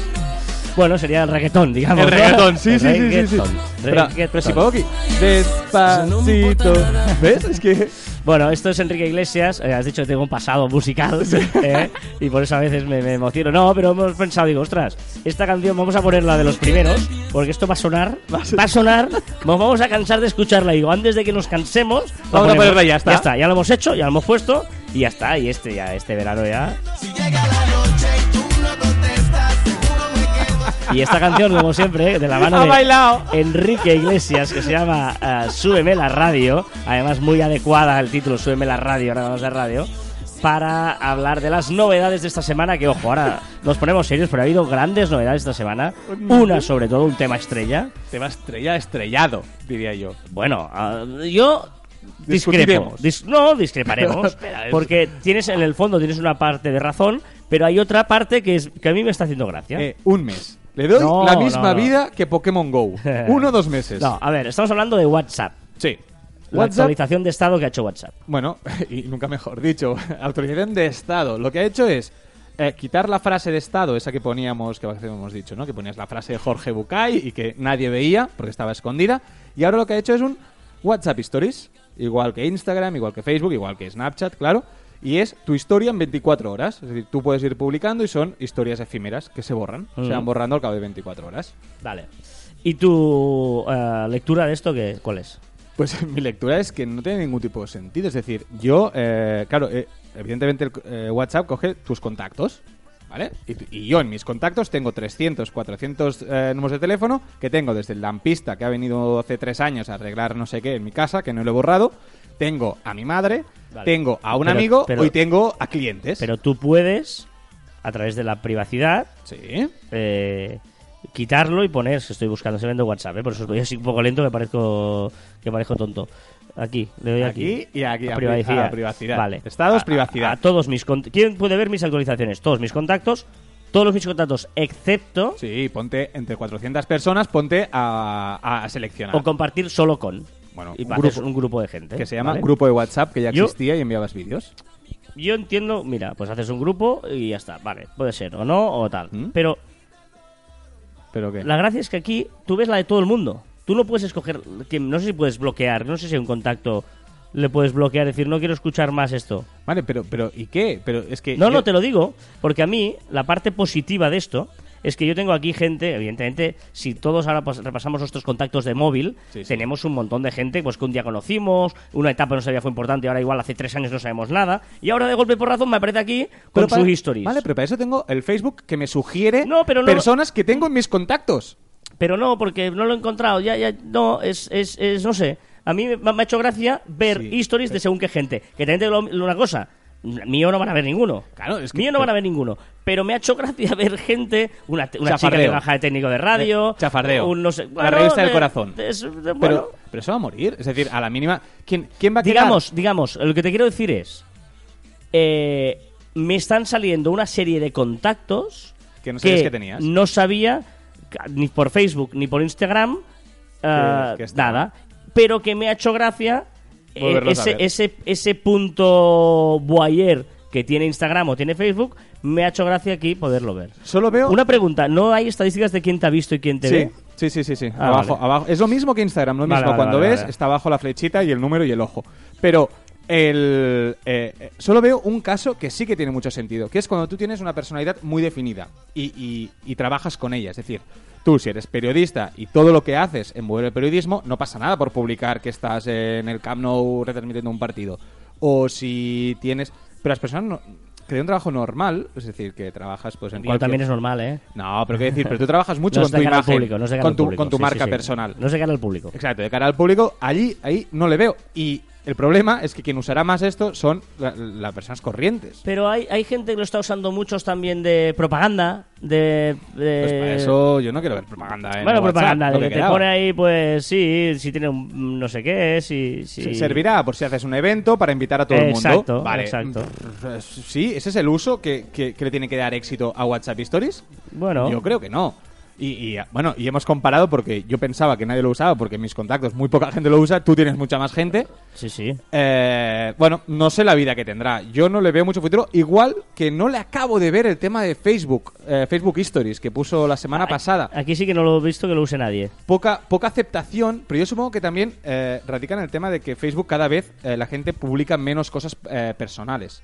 Bueno, sería el reggaetón, digamos. El reggaetón, sí, El sí, sí, sí, sí. reggaetón, Pero, pero si puedo aquí. Despacito. ¿Ves? Es que... Bueno, esto es Enrique Iglesias. eh, has dicho que tengo un pasado musical. eh, y por eso a veces me, me emociono. No, pero hemos pensado, digo, ostras, esta canción vamos a ponerla de los primeros, porque esto va a sonar. Va a sonar. Nos vamos a cansar de escucharla. Digo, antes de que nos cansemos. Vamos a ponerla ya está. Ya está, ya lo hemos hecho, ya lo hemos puesto. Y ya está. Y este ya, este verano ya. Y esta canción, como siempre, de la mano Ha de bailado. Enrique Iglesias, que se llama eh, Súbeme la radio, además muy adecuada el título, Súbeme la radio, ahora vamos de radio, para hablar de las novedades de esta semana, que ojo, ahora nos ponemos serios, pero ha habido grandes novedades esta semana, una sobre todo, un tema estrella. Tema estrella estrellado, diría yo. Bueno, ah, yo discrepo. Dis- no, discreparemos. Porque tienes en el fondo tienes una parte de razón, pero hay otra parte que, es, que a mí me está haciendo gracia. Eh, un mes. Le doy No, la misma no, no. vida que Pokémon Go. Uno o dos meses. No, a ver, estamos hablando de WhatsApp. Sí. La WhatsApp actualización de estado que ha hecho WhatsApp. Bueno, y nunca mejor dicho, autorización de Estado. Lo que ha hecho es eh, quitar la frase de Estado, esa que poníamos, que hemos dicho, ¿no? Que ponías la frase de Jorge Bucay y que nadie veía porque estaba escondida. Y ahora lo que ha hecho es un WhatsApp Stories, igual que Instagram, igual que Facebook, igual que Snapchat, claro. Y es tu historia en 24 horas. Es decir, tú puedes ir publicando y son historias efímeras que se borran. Se Mm. van borrando al cabo de 24 horas. Vale. ¿Y tu eh, lectura de esto qué, cuál es? Pues mi lectura es que no tiene ningún tipo de sentido. Es decir, yo, eh, claro, eh, evidentemente el eh, WhatsApp coge tus contactos, ¿vale? Y, y yo en mis contactos tengo 300, 400 eh, números de teléfono que tengo desde el lampista que ha venido hace tres años a arreglar no sé qué en mi casa, que no lo he borrado. Tengo a mi madre, Vale. tengo a un Pero- amigo pero- y tengo a clientes. Pero tú puedes, a través de la privacidad, Sí. eh, quitarlo y poner, si estoy buscando, se vende WhatsApp, ¿eh? por eso voy así un poco lento que parezco, que parezco tonto. Aquí, le doy aquí. Aquí y aquí, A a privacidad. a privacidad. Vale. Estados, A- privacidad. A, todos mis ¿Quién puede ver mis actualizaciones? Todos mis contactos, todos los mis contactos, excepto Sí, ponte entre 400 personas, ponte a, a seleccionar. o compartir solo con. Bueno, y un grupo- un grupo de gente. que se llama ¿vale? grupo de WhatsApp, que ya Yo- existía y enviabas vídeos. Yo entiendo, mira, pues haces un grupo y ya está. Vale, puede ser o no o tal. ¿Mm? Pero ¿Pero qué? la gracia es que aquí tú ves la de todo el mundo. Tú no puedes escoger, no sé si puedes bloquear, no sé si hay un contacto le puedes bloquear, decir no quiero escuchar más esto. Vale, pero, pero ¿y qué? Pero es que No, yo- no, te lo digo, porque a mí la parte positiva de esto es que yo tengo aquí gente, evidentemente, si todos ahora pues, repasamos nuestros contactos de móvil, Sí, sí. tenemos un montón de gente pues que un día conocimos, una etapa no sabía fue importante, ahora igual hace tres años no sabemos nada, y ahora de golpe por razón me aparece aquí con Pero para- sus histories. Vale, pero para eso tengo el Facebook que me sugiere No, pero no- personas que tengo en mis contactos. Pero no, porque no lo he encontrado, ya, ya, no, es, es, es no sé. A mí me, ha hecho gracia ver Sí, historias de según qué gente. Que también te digo lo- una cosa, mío no van a ver ninguno. Claro, es que- Mío no van a ver ninguno. Pero me ha hecho gracia ver gente, una, una chica que trabaja de técnico de radio. Eh, chafardeo. Un no sé, La bueno, revista del de- corazón. de- de- Pero, bueno, pero eso va a morir. Es decir, a la mínima. ¿Quién, quién va a quedar? digamos, digamos, lo que te quiero decir es. eh, me están saliendo una serie de contactos Que no sabías que tenías. no sabía ni por Facebook ni por Instagram que estaban. nada, pero que me ha hecho gracia eh, ese, ver. ese, ese punto voyeur que tiene Instagram o tiene Facebook, me ha hecho gracia aquí poderlo ver. Solo veo. Una pregunta, ¿no hay estadísticas de quién te ha visto y quién te Sí, ve? sí, sí, sí, sí. Ah, abajo, vale. abajo. Es lo mismo que Instagram, lo mismo. vale, Cuando ves, está abajo la flechita y el número y el ojo. Pero el, eh, eh, solo veo un caso que sí que tiene mucho sentido, que es cuando tú tienes una personalidad muy definida y, y- y trabajas con ella. Es decir, tú si eres periodista y todo lo que haces envuelve el periodismo, no pasa nada por publicar que estás en el Camp Nou retransmitiendo un partido. O si tienes... Pero las personas no- que de un trabajo normal, es decir, que trabajas pues en Yo cualquier... también es normal, ¿eh? No, pero qué decir, pero tú trabajas mucho No con tu imagen, público, no con tu, público, con tu sí, marca sí, sí. personal. No es de cara al público. Exacto, de cara al público, allí, ahí no le veo. Y el problema es que quien usará más esto son la- las personas corrientes. Pero hay, hay gente que lo está usando muchos también de propaganda, de... de- Pues para eso yo no quiero ver propaganda en Bueno, WhatsApp, propaganda, de que que te pone ahí, pues sí, si tiene un no sé qué, si... si... Se- Servirá por si haces un evento para invitar a todo el mundo. Exacto, Vale. exacto. Sí, ese es el uso que, que- que le tiene que dar éxito a WhatsApp Stories. Bueno, Yo creo que no. Y, y, bueno, y hemos comparado porque yo pensaba que nadie lo usaba porque en mis contactos muy poca gente lo usa, tú tienes mucha más gente. sí, sí. Eh, bueno, no sé la vida que tendrá. Yo no le veo mucho futuro. Igual que no le acabo de ver el tema de Facebook, eh, Facebook Stories, que puso la semana pasada. Aquí sí que no lo he visto que lo use nadie. Poca, poca aceptación, pero yo supongo que también eh, radica en el tema de que Facebook cada vez eh, la gente publica menos cosas eh, personales.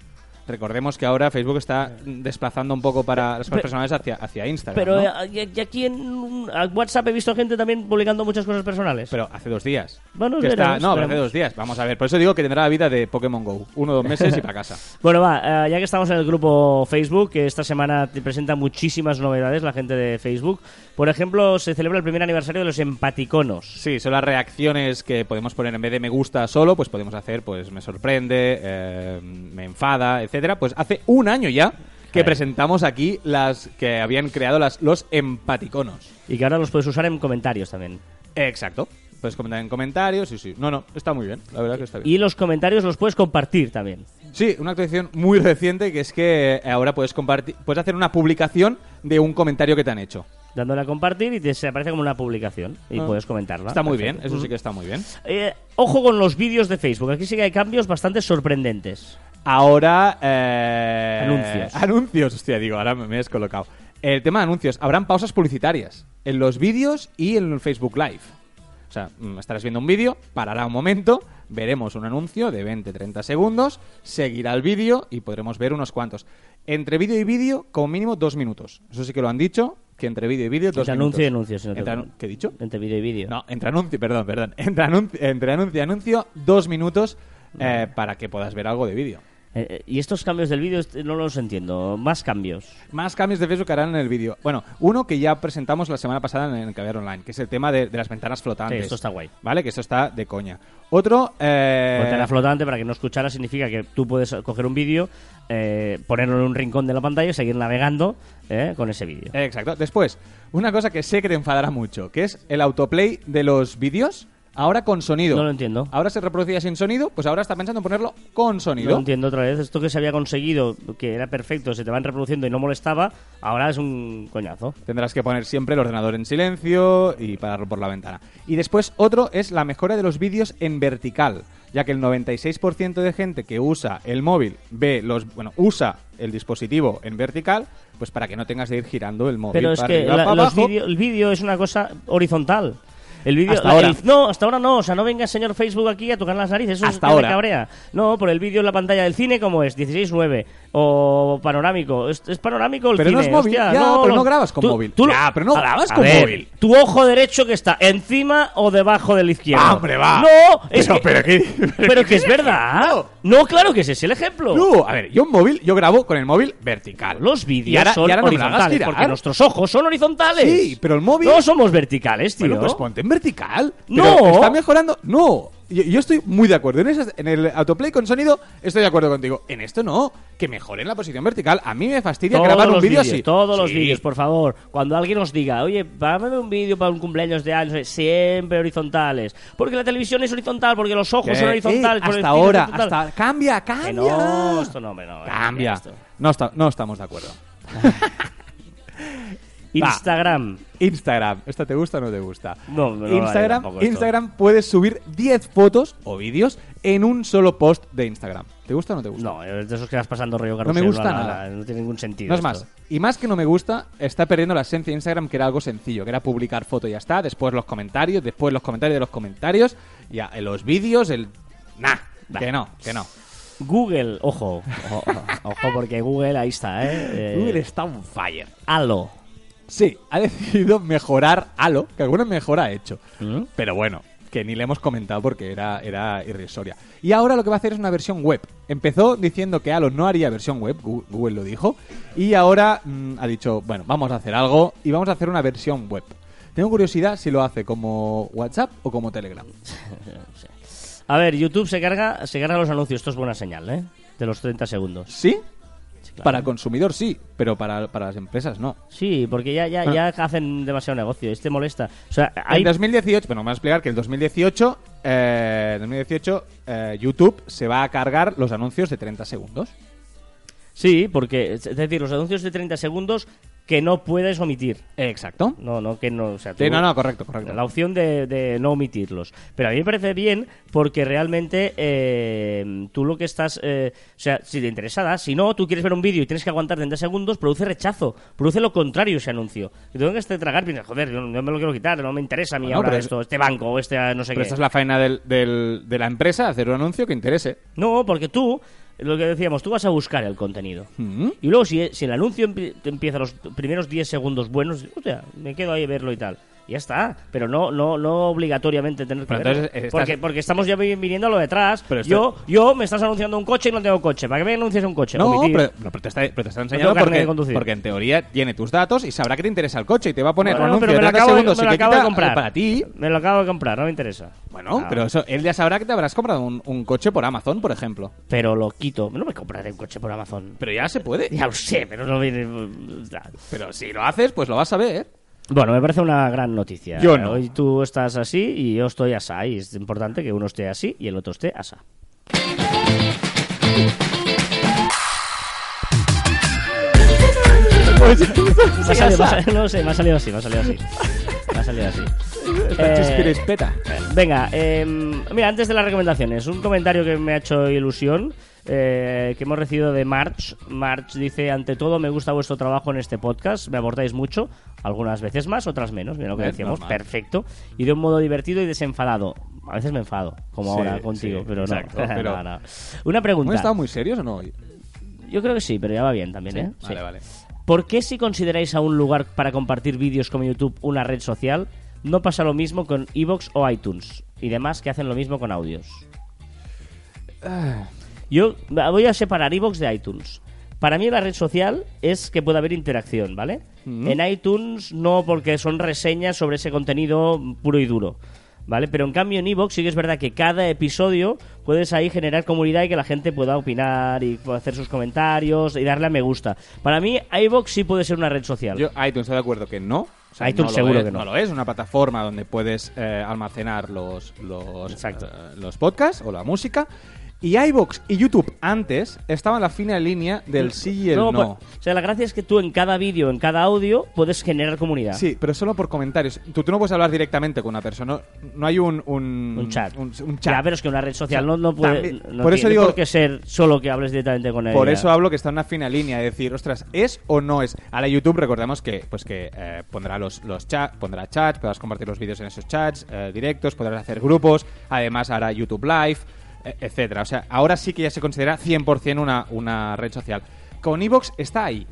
Recordemos que ahora Facebook está desplazando un poco para las cosas personales hacia, hacia Instagram. Pero ¿no? eh, y- aquí en WhatsApp he visto gente también publicando muchas cosas personales. Pero hace dos días. Bueno, Que está- veremos, no, pero hace dos días. Vamos a ver. Por eso digo que tendrá la vida de Pokémon Go. Uno o dos meses y para casa. Bueno, va, eh, ya que estamos en el grupo Facebook, que esta semana te presenta muchísimas novedades la gente de Facebook. Por ejemplo, se celebra el primer aniversario de los empaticonos. Sí, son las reacciones que podemos poner en vez de me gusta solo, pues podemos hacer, pues me sorprende, eh, me enfada, etcétera. Pues hace un año ya que Eh. presentamos aquí las que habían creado las, los empaticonos. Y que ahora los puedes usar en comentarios también. Exacto. Puedes comentar en comentarios, sí, sí. No, no, está muy bien, la verdad que está bien. Y los comentarios los puedes compartir también. Sí, una actualización muy reciente que es que ahora puedes compartir, puedes hacer una publicación de un comentario que te han hecho. Dándole a compartir y te se aparece como una publicación. Y Ah. puedes comentarla. Está muy Perfecto. bien, eso sí que está muy bien. Eh, ojo con los vídeos de Facebook. Aquí sí que hay cambios bastante sorprendentes. Ahora. eh, Anuncios. Anuncios, hostia, digo, ahora me me he descolocado. El tema de anuncios. Habrán pausas publicitarias en los vídeos y en el Facebook Live. O sea, mm, estarás viendo un vídeo, parará un momento, veremos un anuncio de 20-30 segundos, seguirá el vídeo y podremos ver unos cuantos. Entre vídeo y vídeo, como mínimo dos minutos. Eso sí que lo han dicho, que entre vídeo y vídeo, dos Entre minutos. anuncio y anuncio, si no Entre ¿Qué he dicho? Entre vídeo y vídeo. No, entre anuncio, perdón, perdón. Entre anuncio, entre anuncio y anuncio, dos minutos eh, para que puedas ver algo de vídeo. Eh, eh, y estos cambios del vídeo est- no los entiendo. Más cambios. Más cambios de Facebook harán en el vídeo. Bueno, uno que ya presentamos la semana pasada en el Caviar Online, que es el tema de, de las ventanas flotantes. Sí, esto está guay. ¿Vale? Que esto está de coña. Otro... Eh... Ventana flotante, para que no escuchara, significa que tú puedes coger un vídeo, eh, ponerlo en un rincón de la pantalla y seguir navegando eh, con ese vídeo. Exacto. Después, una cosa que sé que te enfadará mucho, que es el autoplay de los vídeos ahora con sonido. No lo entiendo. Ahora se reproducía sin sonido, pues ahora está pensando en ponerlo con sonido. No entiendo otra vez. Esto que se había conseguido, que era perfecto, se te van reproduciendo y no molestaba, ahora es un coñazo. Tendrás que poner siempre el ordenador en silencio y pararlo por la ventana. Y después otro es la mejora de los vídeos en vertical, ya que el 96% de gente que usa el móvil ve los, bueno, usa el dispositivo en vertical, pues para que no tengas de ir girando el móvil Pero es para que arriba, la- para los abajo. vídeo- el vídeo es una cosa horizontal. El vídeo, Hasta la- ahora. el- no, hasta ahora no. O sea, no venga señor Facebook aquí a tocar las narices. Eso es Hasta me ahora. cabrea. No, por el vídeo en la pantalla del cine, como es? 16.9. O panorámico. ¿Es, es panorámico el Pero no cine? es móvil. Hostia, Ya, pero lo- no grabas con tú- móvil. tú Ya, pero no grabas con ver, móvil. Tu ojo derecho que está encima o debajo del izquierdo. Ah, hombre, va. No, es Pero- que, pero qué- pero que es verdad. No. No. claro que ese es el ejemplo. No, a ver, yo un móvil, yo grabo con el móvil vertical. Los vídeos ahora- son no horizontales, porque nuestros ojos son horizontales. Sí, pero el móvil- No somos verticales, tío. Bueno, pues ponte en vertical. No. Está mejorando. No. Yo, yo estoy muy de acuerdo. En, esas- en el autoplay con sonido estoy de acuerdo contigo. En esto no. Que mejoren la posición vertical. A mí me fastidia Todos grabar un vídeo así. Todos los vídeos, por favor. Cuando alguien nos diga, oye, págame un vídeo para un cumpleaños de años, siempre horizontales. Porque la televisión es horizontal, porque los ojos Que, son horizontales. eh, hasta ahora. Hasta, cambia, cambia. Que no, esto no, hombre, no. Cambia. esto. No, está- no estamos de acuerdo. Instagram. Instagram. ¿Esta te gusta o no te gusta? No, no vale Instagram, esto. Instagram puedes subir 10 fotos o vídeos en un solo post de Instagram. ¿Te gusta o no te gusta? No, es de esos que vas pasando rollo me carrusel. gusta la, la, nada. la, No tiene ningún sentido. No es más. esto. Y más que no me gusta, está perdiendo la esencia de Instagram, que era algo sencillo, que era publicar foto y ya está, después los comentarios, después los comentarios de los comentarios, ya los vídeos, el... Nah, que no, que no. Google, ojo, ojo, ojo, porque Google ahí está, ¿eh? Eh, Google está on fire. Halo. Sí, ha decidido mejorar Halo, que alguna mejora ha hecho. ¿Mm? Pero bueno, que ni le hemos comentado porque era, era irrisoria. Y ahora lo que va a hacer es una versión web. Empezó diciendo que Halo no haría versión web, Google lo dijo, y ahora mm, ha dicho, bueno, vamos a hacer algo y vamos a hacer una versión web. Tengo curiosidad si lo hace como WhatsApp o como Telegram. A ver, YouTube se carga, se carga los anuncios. Esto es buena señal, ¿eh? De los 30 segundos. ¿Sí? Claro. Para consumidor sí, pero para, para las empresas no. Sí, porque ya, ya, Ah. ya hacen demasiado negocio. Este molesta. O sea, hay... En 2018, bueno, me voy a explicar que en 2018, eh, 2018 eh, YouTube se va a cargar los anuncios de 30 segundos. Sí, porque, es decir, los anuncios de 30 segundos que no puedes omitir. Exacto. No, no, que no. O sea, Sí, no, no, correcto, correcto. La opción de, de no omitirlos. Pero a mí me parece bien porque realmente eh, tú lo que estás... eh, o sea, si te interesa, da. Si no, tú quieres ver un vídeo y tienes que aguantar 30 segundos, produce rechazo. Produce lo contrario ese anuncio. Y tengo que este tragar y piensas, joder, yo no me lo quiero quitar, no me interesa a mí Bueno, ahora pero es- esto, este banco o este no sé Pero qué. esta es la faena del, del- de la empresa, hacer un anuncio que interese. No, porque tú, lo que decíamos, tú vas a buscar el contenido. Mm. Y luego, si, si el anuncio te empieza los primeros 10 segundos buenos, o sea, me quedo ahí a verlo y tal. Ya está. Pero no no no obligatoriamente tener que verlo. estás- porque, porque estamos ya vi- viniendo a lo detrás. Pero yo, yo me estás anunciando un coche y no tengo coche. ¿Para qué me anuncias un coche? No, pero, no, pero te está, pero te está enseñando porque, porque en teoría tiene tus datos y sabrá que te interesa el coche y te va a poner Bueno, un anuncio pero me de lo 30 acabo, de, segundos me lo acabo de comprar. para ti. Me lo acabo de comprar, no me interesa. Bueno, Ah, pero eso, él ya sabrá que te habrás comprado un, un coche por Amazon, por ejemplo. Pero lo quito. No me compraré un coche por Amazon. Pero ya se puede. Ya lo sé, pero no viene... Pero si lo haces, pues lo vas a ver. Bueno, me parece una gran noticia. Yo no. Hoy tú estás así y yo estoy asá. Y es importante que uno esté así y el otro esté asá. Me ha salido- me ha salido- no sé, me ha salido así, me ha salido así. Me ha salido así. Eh, chispirespeta. Venga, eh, mira, antes de las recomendaciones, un comentario que me ha hecho ilusión, eh, que hemos recibido de March. March dice, ante todo me gusta vuestro trabajo en este podcast, me abordáis mucho, algunas veces más, otras menos, mira lo que Es decíamos, normal. perfecto, y de un modo divertido y desenfadado. A veces me enfado, como Sí, ahora contigo, sí, pero exacto, no. pero- No, no. Una pregunta. ¿Hemos estado muy serios o no hoy? Yo creo que sí, pero ya va bien también, ¿eh? Vale, vale. ¿Por qué si consideráis a un lugar para compartir vídeos como YouTube una red social, no pasa lo mismo con Evox o iTunes y demás que hacen lo mismo con audios? Yo voy a separar Evox de iTunes. Para mí la red social es que puede haber interacción, ¿vale? Mm. En iTunes no porque son reseñas sobre ese contenido puro y duro. ¿Vale? Pero en cambio en Evox sí que es verdad que cada episodio puedes ahí generar comunidad y que la gente pueda opinar y pueda hacer sus comentarios y darle a me gusta. Para mí, iVoox sí puede ser una red social. Yo, iTunes, estoy de acuerdo que no. O sea, iTunes no seguro es, que no. lo es, una plataforma donde puedes eh, almacenar los, los, eh, los podcasts o la música. Y iBox y YouTube antes estaban en la fina línea del sí y el no. pues, o sea, la gracia es que tú en cada vídeo, en cada audio, puedes generar comunidad. Sí, pero solo por comentarios. Tú, tú no puedes hablar directamente con una persona. No, no hay un, un, Un chat. Un, un chat. Ya, pero es que una red social O sea, no, no puede. también- no por eso tiene digo- por qué ser solo que hables directamente con ella. Por eso hablo que está en una fina línea de decir, ostras, ¿es o no es? Ahora YouTube, recordemos que pues que eh, pondrá los, los chats, pondrá chats, podrás compartir los vídeos en esos chats, eh, directos, podrás hacer grupos, además hará YouTube Live, etcétera. O sea, ahora sí que ya se considera 100% una, una red social. Con Evox está ahí.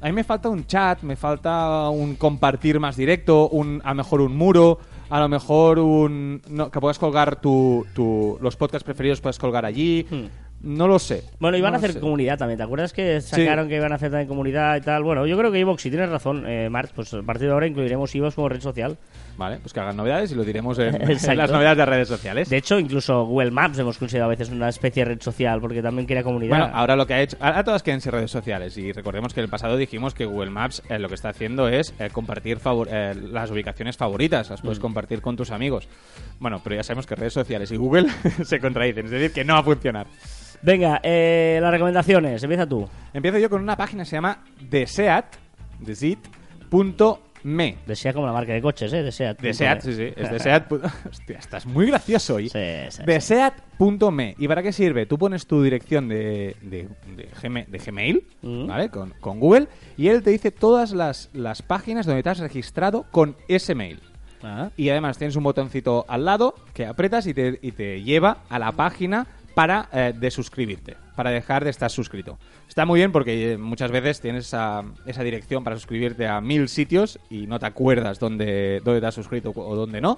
A mí me falta un chat, me falta un compartir más directo, un, a lo mejor un muro, a lo mejor un... no, que puedas colgar tu, los podcasts preferidos, puedes colgar allí. No lo sé. Bueno, iban No a lo hacer sé. comunidad también. ¿Te acuerdas que sacaron que iban a hacer también comunidad y tal? Bueno, yo creo que Evox, si tienes razón, eh, Marc, pues a partir de ahora incluiremos Evox como red social. Vale, pues que hagan novedades y lo diremos en, las novedades de redes sociales. De hecho, incluso Google Maps hemos considerado a veces una especie de red social porque también crea comunidad. Bueno, ahora lo que ha hecho. Ahora todas quieren ser redes sociales. Y recordemos que en el pasado dijimos que Google Maps eh, lo que está haciendo es eh, compartir favor- eh, las ubicaciones favoritas. Las Mm. puedes compartir con tus amigos. Bueno, pero ya sabemos que redes sociales y Google se contradicen. Es decir, que no va a funcionar. Venga, eh, las recomendaciones. Empieza tú. Empiezo yo con una página que se llama deseat, deseat.me. Desea como la marca de coches, ¿eh? Desea. Deseat, sí, sí. Es deseat. Hostia, estás muy gracioso hoy. Sí, sí. Deseat.me. ¿Y para qué sirve? Tú pones tu dirección de, de, de Gmail, Mm. ¿vale? Con, con Google, y él te dice todas las, las páginas donde te has registrado con ese mail. Ah. Y además tienes un botoncito al lado que apretas y te, y te lleva a la página para eh, desuscribirte, para dejar de estar suscrito. Está muy bien porque eh, muchas veces tienes esa, esa dirección para suscribirte a mil sitios y no te acuerdas dónde, dónde te has suscrito o dónde no.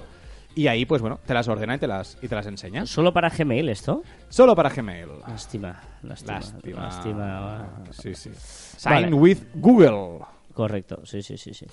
Y ahí, pues bueno, te las ordena y te las, y te las enseña. ¿Solo para Gmail esto? Solo para Gmail. Lástima, lástima. Lástima. Lástima. Sí, sí. Vale. Sign with Google. Correcto, sí, sí, sí, sí.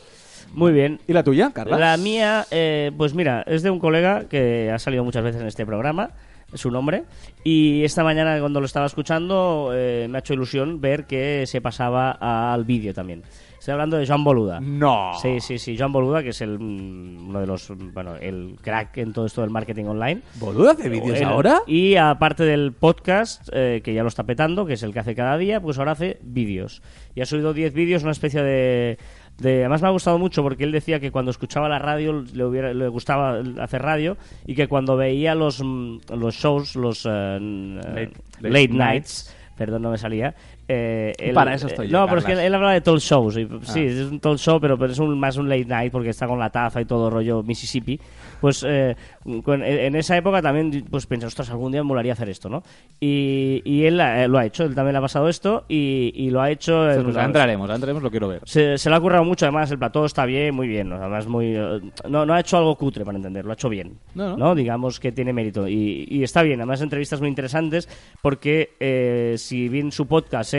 Muy bien. ¿Y la tuya, Carla? La mía, eh, pues mira, es de un colega que ha salido muchas veces en este programa, su nombre, y esta mañana cuando lo estaba escuchando eh, me ha hecho ilusión ver que se pasaba al vídeo también. Estoy hablando de Joan Boluda. No. Sí, sí, sí, Joan Boluda, que es el, mm, uno de los, bueno, el crack en todo esto del marketing online. ¿Boluda hace vídeos ahora? Y aparte del podcast, eh, que ya lo está petando, que es el que hace cada día, pues ahora hace vídeos. Y ha subido 10 vídeos, una especie de, de... Además me ha gustado mucho porque él decía que cuando escuchaba la radio le, hubiera, le gustaba hacer radio y que cuando veía los, mm, los shows, los eh, Late- late, late nights, perdón, no me salía. Eh, él- Para eso estoy eh, yo, No, pero es que Carlas. él hablaba de talk shows. y, sí, Ah. es un talk show, pero, pero es un, más un late night porque está con la taza y todo rollo Mississippi. Pues eh, con- en esa época también pues pensé, ostras, algún día me molaría hacer esto, ¿no? Y, y él eh, lo ha hecho, él también le ha pasado esto y, y lo ha hecho... en- Pues entraremos, entraremos, lo quiero ver. se, se le ha currado mucho, además el plató está bien, muy bien. ¿no? Además, muy, eh, no, no ha hecho algo cutre, para entenderlo, ha hecho bien. No, no. Digamos que tiene mérito. Y, y está bien, además, entrevistas muy interesantes, porque eh, si bien su podcast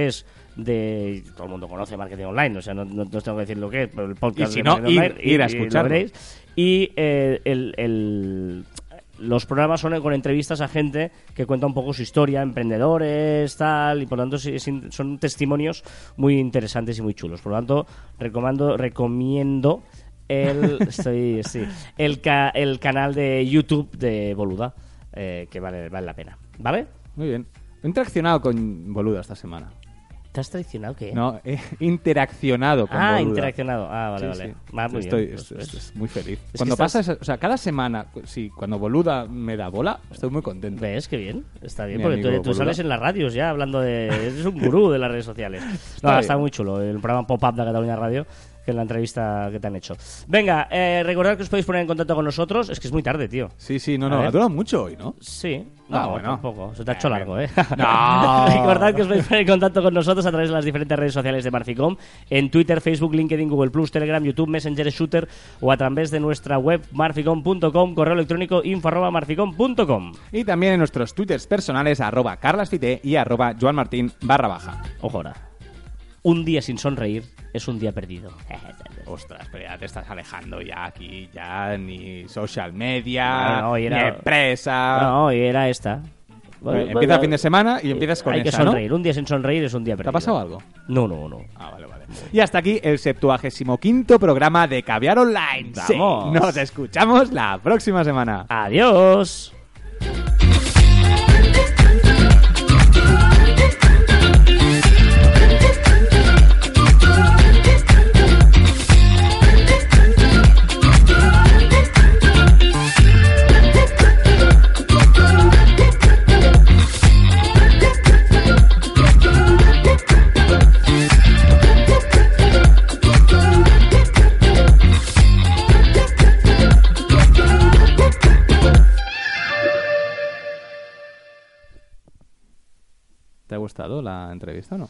de. Todo el mundo conoce marketing online, o sea, no, no, tengo que decir lo que es, pero el podcast Y si de no, ir- online, ir a y escucharlo. Y eh, el- el, los programas son con entrevistas a gente que cuenta un poco su historia, emprendedores, tal, y por lo tanto son testimonios muy interesantes y muy chulos. Por lo tanto, recomando, recomiendo el, estoy, sí, el, ca- el canal de YouTube de Boluda, eh, que vale, vale la pena. ¿Vale? Muy bien. He interaccionado con Boluda esta semana. ¿Te has traicionado qué? No, he interaccionado con ah, Boluda. interaccionado. Ah, vale, Sí, vale. sí. Va muy estoy, bien. Pues, estoy- pues, estoy muy feliz. cuando estás- pasa, esa- o sea, cada semana, sí, cuando Boluda me da bola, estoy muy contento. ¿Ves? Qué bien. Está bien, Mi porque tú, tú sales en las radios ya hablando de... Eres un gurú de las redes sociales. No, bien. está muy chulo. El programa Pop-Up de Cataluña Radio, que es la entrevista que te han hecho. Venga, eh, recordad que os podéis poner en contacto con nosotros. Es que es muy tarde, tío. Sí, sí, no, no, ha durado mucho hoy, ¿no? Sí. Ah, No, bueno. tampoco. Se te ha hecho largo, ¿eh? No. Recordad que os podéis poner en contacto con nosotros a través de las diferentes redes sociales de Marficom. En Twitter, Facebook, LinkedIn, Google+, Telegram, YouTube, Messenger, Shooter o a través de nuestra web marficom.com, correo electrónico info arroba marficom.com. Y también en nuestros twitters personales, arroba carlasfite y arroba joanmartin barra baja. Ojo ahora. Un día sin sonreír es un día perdido. Ostras, pero ya te estás alejando ya aquí, ya ni social media, No, no, y era- ni empresa. No, y era esta. Bueno, empieza bueno, el fin de semana y empiezas con Hay que sonreír. Un día sin sonreír es un día ¿Te perdido. ha pasado algo? No, no, no. Ah, vale, vale. Y hasta aquí el 75 programa de Caviar Online. Sí, nos escuchamos la próxima semana. Adiós. Gustado la entrevista o no?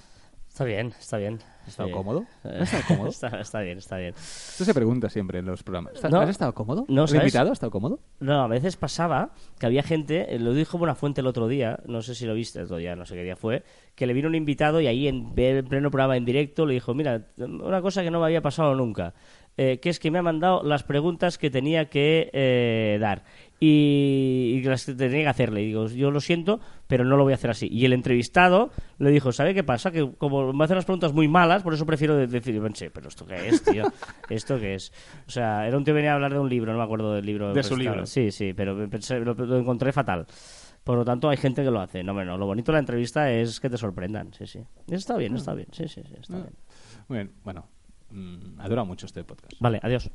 Está bien, está bien. ¿Has estado Sí. cómodo? ¿Has estado cómodo? está, está bien, está bien. Esto se pregunta siempre en los programas. ¿Estás- No. ¿Has estado cómodo? No, ¿El invitado ha estado cómodo? No, a veces pasaba que había gente, eh, lo dijo Buenafuente el otro día, no sé si lo viste el otro día, no sé qué día fue, que le vino un invitado y ahí en en pleno programa en directo le dijo, mira, una cosa que no me había pasado nunca, eh, que es que me ha mandado las preguntas que tenía que eh, dar y, y las que tenía que hacerle. Y digo, yo lo siento, pero no lo voy a hacer así. Y el entrevistado le dijo, ¿sabe qué pasa? Que como me hacen las preguntas muy malas, por eso prefiero de- decir, pensé, pero ¿esto qué es, tío? ¿Esto qué es? O sea, era un tío que venía a hablar de un libro, no me acuerdo del libro. De su libro. Sí, sí, pero pensé- lo, lo encontré fatal. Por lo tanto, hay gente que lo hace. No, bueno, lo bonito de la entrevista es que te sorprendan. Sí, sí. Está bien, está bien. Sí, sí, sí, está Ah. bien. Muy bien, bueno, mm, ha durado mucho este podcast. Vale, adiós.